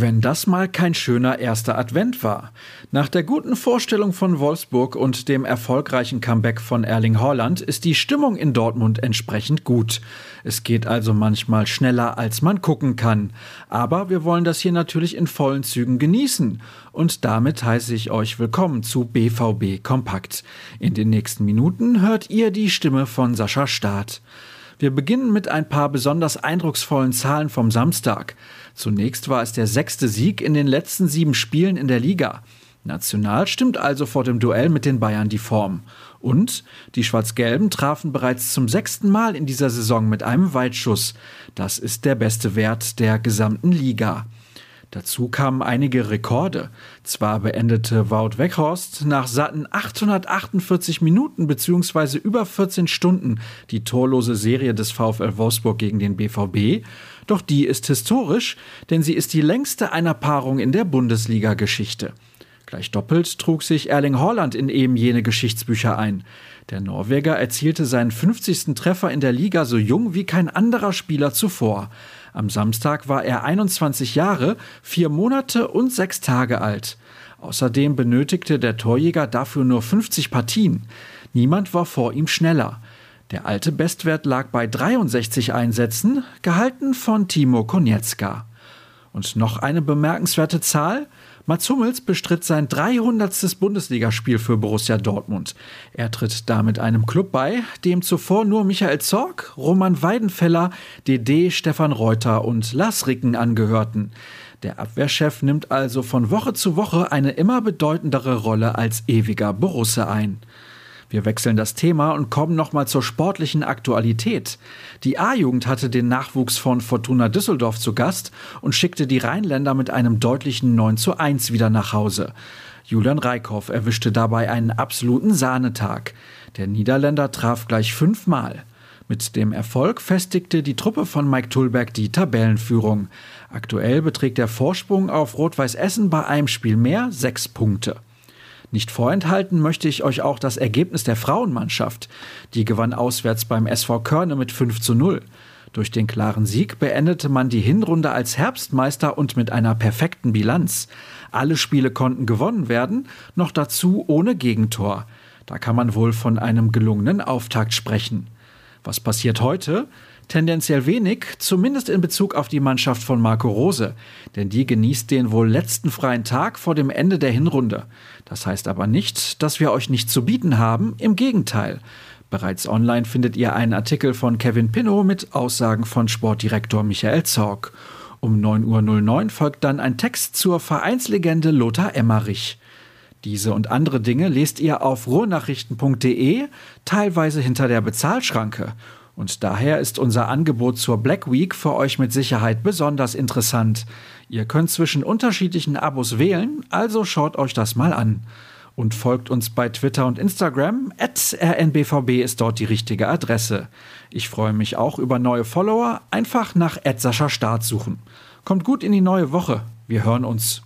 Wenn das mal kein schöner erster Advent war. Nach der guten Vorstellung von Wolfsburg und dem erfolgreichen Comeback von Erling Haaland ist die Stimmung in Dortmund entsprechend gut. Es geht also manchmal schneller, als man gucken kann. Aber wir wollen das hier natürlich in vollen Zügen genießen. Und damit heiße ich euch willkommen zu BVB Kompakt. In den nächsten Minuten hört ihr die Stimme von Sascha Staat. Wir beginnen mit ein paar besonders eindrucksvollen Zahlen vom Samstag. Zunächst war es der sechste Sieg in den letzten sieben Spielen in der Liga. National stimmt also vor dem Duell mit den Bayern die Form. Und die Schwarz-Gelben trafen bereits zum sechsten Mal in dieser Saison mit einem Weitschuss. Das ist der beste Wert der gesamten Liga. Dazu kamen einige Rekorde. Zwar beendete Wout Weghorst nach satten 848 Minuten bzw. über 14 Stunden die torlose Serie des VfL Wolfsburg gegen den BVB, doch die ist historisch, denn sie ist die längste einer Paarung in der Bundesliga-Geschichte. Gleich doppelt trug sich Erling Haaland in eben jene Geschichtsbücher ein. Der Norweger erzielte seinen 50. Treffer in der Liga so jung wie kein anderer Spieler zuvor. Am Samstag war er 21 Jahre, vier Monate und sechs Tage alt. Außerdem benötigte der Torjäger dafür nur 50 Partien. Niemand war vor ihm schneller. Der alte Bestwert lag bei 63 Einsätzen, gehalten von Timo Konietzka. Und noch eine bemerkenswerte Zahl. Mats Hummels bestritt sein 300. Bundesligaspiel für Borussia Dortmund. Er tritt damit einem Club bei, dem zuvor nur Michael Zorg, Roman Weidenfeller, DD, Stefan Reuter und Lars Ricken angehörten. Der Abwehrchef nimmt also von Woche zu Woche eine immer bedeutendere Rolle als ewiger Borusse ein. Wir wechseln das Thema und kommen nochmal zur sportlichen Aktualität. Die A-Jugend hatte den Nachwuchs von Fortuna Düsseldorf zu Gast und schickte die Rheinländer mit einem deutlichen 9 zu 1 wieder nach Hause. Julian Reikhoff erwischte dabei einen absoluten Sahnetag. Der Niederländer traf gleich fünfmal. Mit dem Erfolg festigte die Truppe von Mike Tulberg die Tabellenführung. Aktuell beträgt der Vorsprung auf Rot-Weiß Essen bei einem Spiel mehr sechs Punkte. Nicht vorenthalten möchte ich euch auch das Ergebnis der Frauenmannschaft. Die gewann auswärts beim SV Körne mit 5 zu 0. Durch den klaren Sieg beendete man die Hinrunde als Herbstmeister und mit einer perfekten Bilanz. Alle Spiele konnten gewonnen werden, noch dazu ohne Gegentor. Da kann man wohl von einem gelungenen Auftakt sprechen. Was passiert heute? Tendenziell wenig, zumindest in Bezug auf die Mannschaft von Marco Rose, denn die genießt den wohl letzten freien Tag vor dem Ende der Hinrunde. Das heißt aber nicht, dass wir euch nichts zu bieten haben, im Gegenteil. Bereits online findet ihr einen Artikel von Kevin Pinnow mit Aussagen von Sportdirektor Michael Zorg. Um 9.09 Uhr folgt dann ein Text zur Vereinslegende Lothar Emmerich. Diese und andere Dinge lest ihr auf ruhrnachrichten.de, teilweise hinter der Bezahlschranke. Und daher ist unser Angebot zur Black Week für euch mit Sicherheit besonders interessant. Ihr könnt zwischen unterschiedlichen Abos wählen, also schaut euch das mal an. Und folgt uns bei Twitter und Instagram. rnbvb ist dort die richtige Adresse. Ich freue mich auch über neue Follower. Einfach nach Sascha Start suchen. Kommt gut in die neue Woche. Wir hören uns.